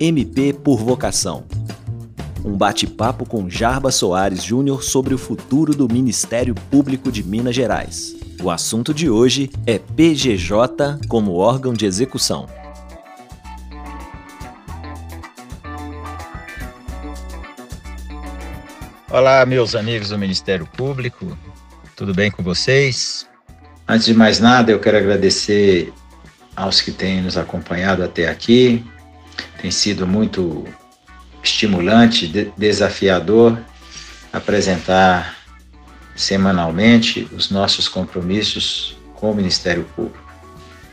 MP por vocação. Um bate-papo com Jarba Soares Júnior sobre o futuro do Ministério Público de Minas Gerais. O assunto de hoje é PGJ como órgão de execução. Olá, meus amigos do Ministério Público, tudo bem com vocês? Antes de mais nada, eu quero agradecer aos que têm nos acompanhado até aqui. Tem sido muito estimulante, de desafiador apresentar semanalmente os nossos compromissos com o Ministério Público.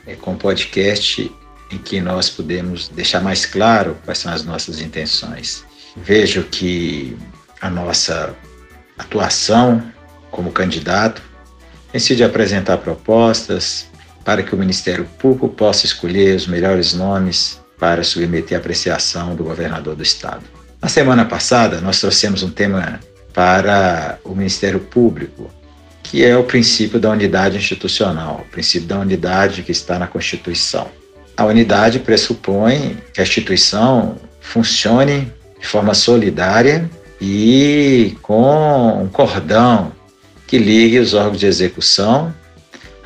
É com podcast em que nós podemos deixar mais claro quais são as nossas intenções. Vejo que a nossa atuação como candidato tem sido de apresentar propostas para que o Ministério Público possa escolher os melhores nomes para submeter à apreciação do governador do estado. Na semana passada, nós trouxemos um tema para o Ministério Público, que é o princípio da unidade institucional, o princípio da unidade que está na Constituição. A unidade pressupõe que a instituição funcione de forma solidária e com um cordão que ligue os órgãos de execução,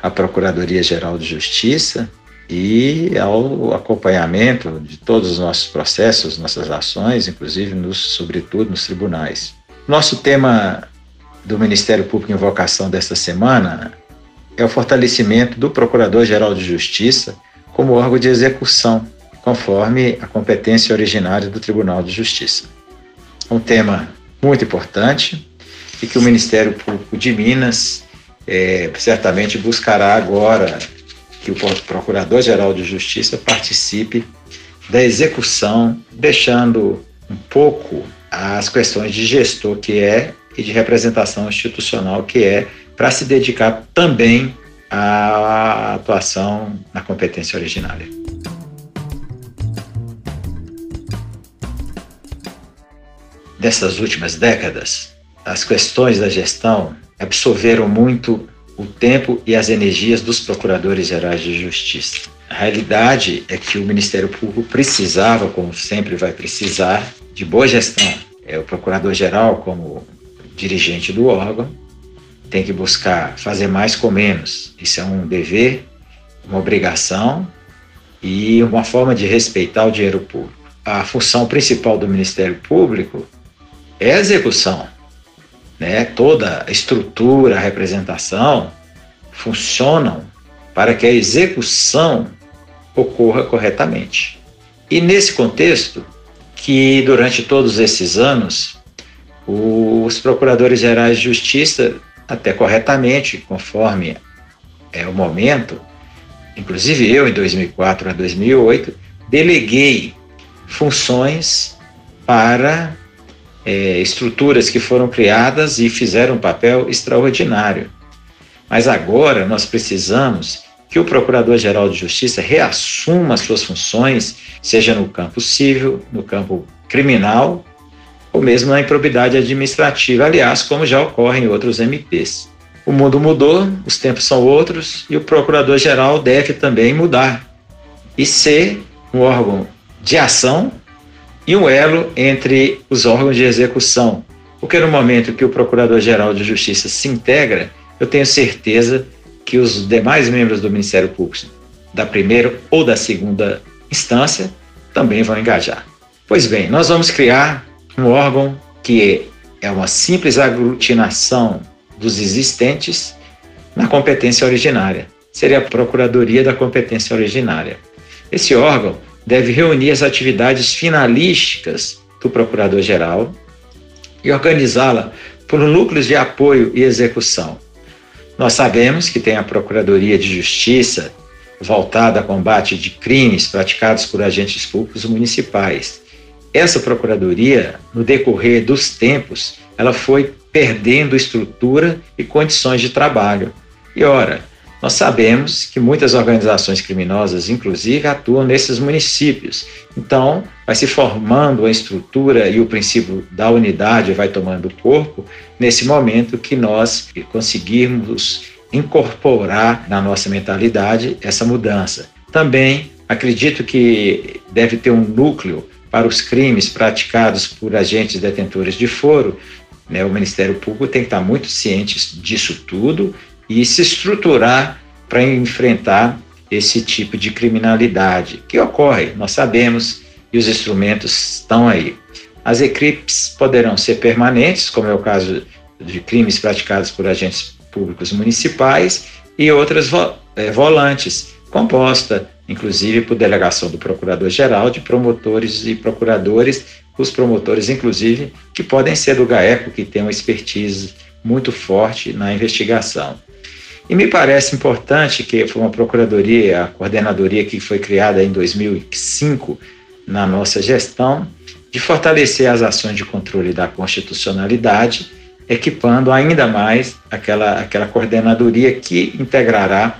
a Procuradoria-Geral de Justiça e ao acompanhamento de todos os nossos processos, nossas ações, inclusive, nos, sobretudo, nos tribunais. Nosso tema do Ministério Público em Vocação desta semana é o fortalecimento do Procurador-Geral de Justiça como órgão de execução, conforme a competência originária do Tribunal de Justiça um tema muito importante e que o Ministério Público de Minas é, certamente buscará agora que o Procurador-Geral de Justiça participe da execução, deixando um pouco as questões de gestor que é e de representação institucional que é, para se dedicar também à atuação na competência originária. dessas últimas décadas, as questões da gestão absorveram muito o tempo e as energias dos procuradores gerais de justiça. A realidade é que o Ministério Público precisava, como sempre vai precisar, de boa gestão. É o procurador-geral, como dirigente do órgão, tem que buscar fazer mais com menos. Isso é um dever, uma obrigação e uma forma de respeitar o dinheiro público. A função principal do Ministério Público é a execução. Né? Toda a estrutura, a representação funcionam para que a execução ocorra corretamente. E nesse contexto, que durante todos esses anos, os procuradores gerais de justiça, até corretamente, conforme é o momento, inclusive eu em 2004 a 2008, deleguei funções para é, estruturas que foram criadas e fizeram um papel extraordinário. Mas agora nós precisamos que o Procurador-Geral de Justiça reassuma suas funções, seja no campo civil, no campo criminal ou mesmo na improbidade administrativa, aliás, como já ocorre em outros MPs. O mundo mudou, os tempos são outros e o Procurador-Geral deve também mudar e ser um órgão de ação e um elo entre os órgãos de execução. Porque no momento que o Procurador-Geral de Justiça se integra, eu tenho certeza que os demais membros do Ministério Público, da primeira ou da segunda instância, também vão engajar. Pois bem, nós vamos criar um órgão que é uma simples aglutinação dos existentes na competência originária. Seria a Procuradoria da Competência Originária. Esse órgão deve reunir as atividades finalísticas do Procurador-Geral e organizá-la por núcleos de apoio e execução. Nós sabemos que tem a Procuradoria de Justiça voltada a combate de crimes praticados por agentes públicos municipais. Essa procuradoria, no decorrer dos tempos, ela foi perdendo estrutura e condições de trabalho. E ora, nós sabemos que muitas organizações criminosas, inclusive, atuam nesses municípios. Então, vai se formando a estrutura e o princípio da unidade vai tomando corpo nesse momento que nós conseguirmos incorporar na nossa mentalidade essa mudança. Também acredito que deve ter um núcleo para os crimes praticados por agentes detentores de foro, né, o Ministério Público tem que estar muito ciente disso tudo e se estruturar para enfrentar esse tipo de criminalidade que ocorre, nós sabemos, e os instrumentos estão aí. As equipes poderão ser permanentes, como é o caso de crimes praticados por agentes públicos municipais, e outras vo é, volantes, composta inclusive por delegação do Procurador-Geral, de promotores e procuradores, os promotores, inclusive, que podem ser do GAECO, que tem uma expertise muito forte na investigação. E me parece importante que foi uma procuradoria, a coordenadoria que foi criada em 2005 na nossa gestão, de fortalecer as ações de controle da constitucionalidade, equipando ainda mais aquela, aquela coordenadoria que integrará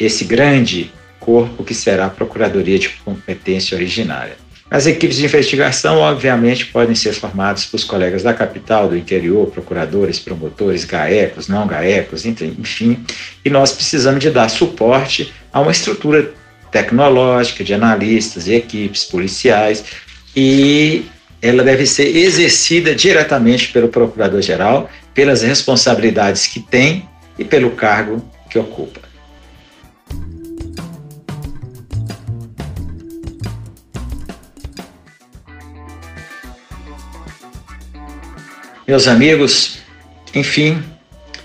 esse grande corpo que será a Procuradoria de Competência Originária. As equipes de investigação, obviamente, podem ser formadas por colegas da capital, do interior, procuradores, promotores, GAECos, não GAECos, enfim, e nós precisamos de dar suporte a uma estrutura tecnológica de analistas e equipes policiais e ela deve ser exercida diretamente pelo procurador-geral, pelas responsabilidades que tem e pelo cargo que ocupa. Meus amigos, enfim,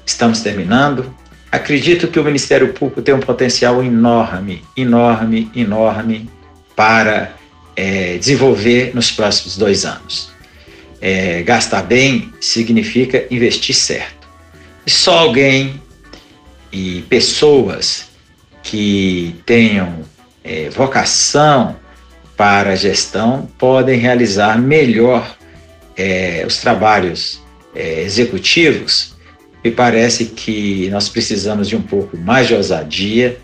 estamos terminando. Acredito que o Ministério Público tem um potencial enorme, enorme, enorme para é, desenvolver nos próximos dois anos. É, gastar bem significa investir certo. E só alguém e pessoas que tenham é, vocação para a gestão podem realizar melhor é, os trabalhos é, executivos, me parece que nós precisamos de um pouco mais de ousadia,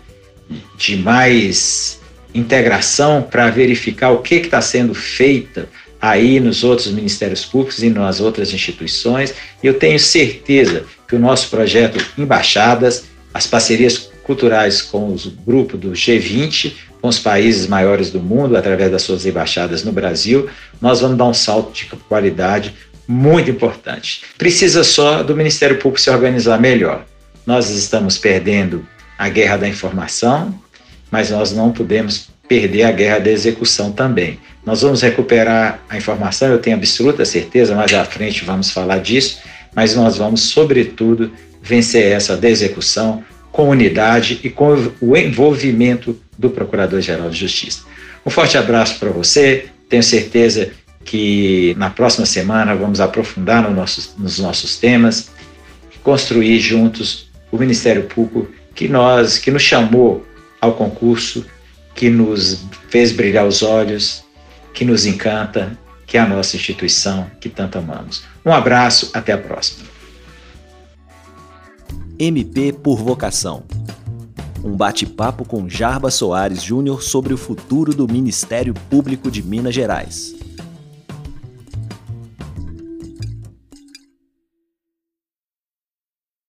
de mais integração para verificar o que está sendo feito aí nos outros ministérios públicos e nas outras instituições. Eu tenho certeza que o nosso projeto Embaixadas, as parcerias culturais com o grupo do G20, com os países maiores do mundo, através das suas embaixadas no Brasil, nós vamos dar um salto de qualidade muito importante. Precisa só do Ministério Público se organizar melhor. Nós estamos perdendo a guerra da informação, mas nós não podemos perder a guerra da execução também. Nós vamos recuperar a informação, eu tenho absoluta certeza, mais à frente vamos falar disso, mas nós vamos, sobretudo, vencer essa da execução com unidade e com o envolvimento do Procurador-Geral de Justiça. Um forte abraço para você, tenho certeza que na próxima semana vamos aprofundar no nossos, nos nossos temas, construir juntos o Ministério Público que nós, que nos chamou ao concurso, que nos fez brilhar os olhos, que nos encanta, que é a nossa instituição que tanto amamos. Um abraço, até a próxima. MP por Vocação. Um bate-papo com Jarba Soares Júnior sobre o futuro do Ministério Público de Minas Gerais.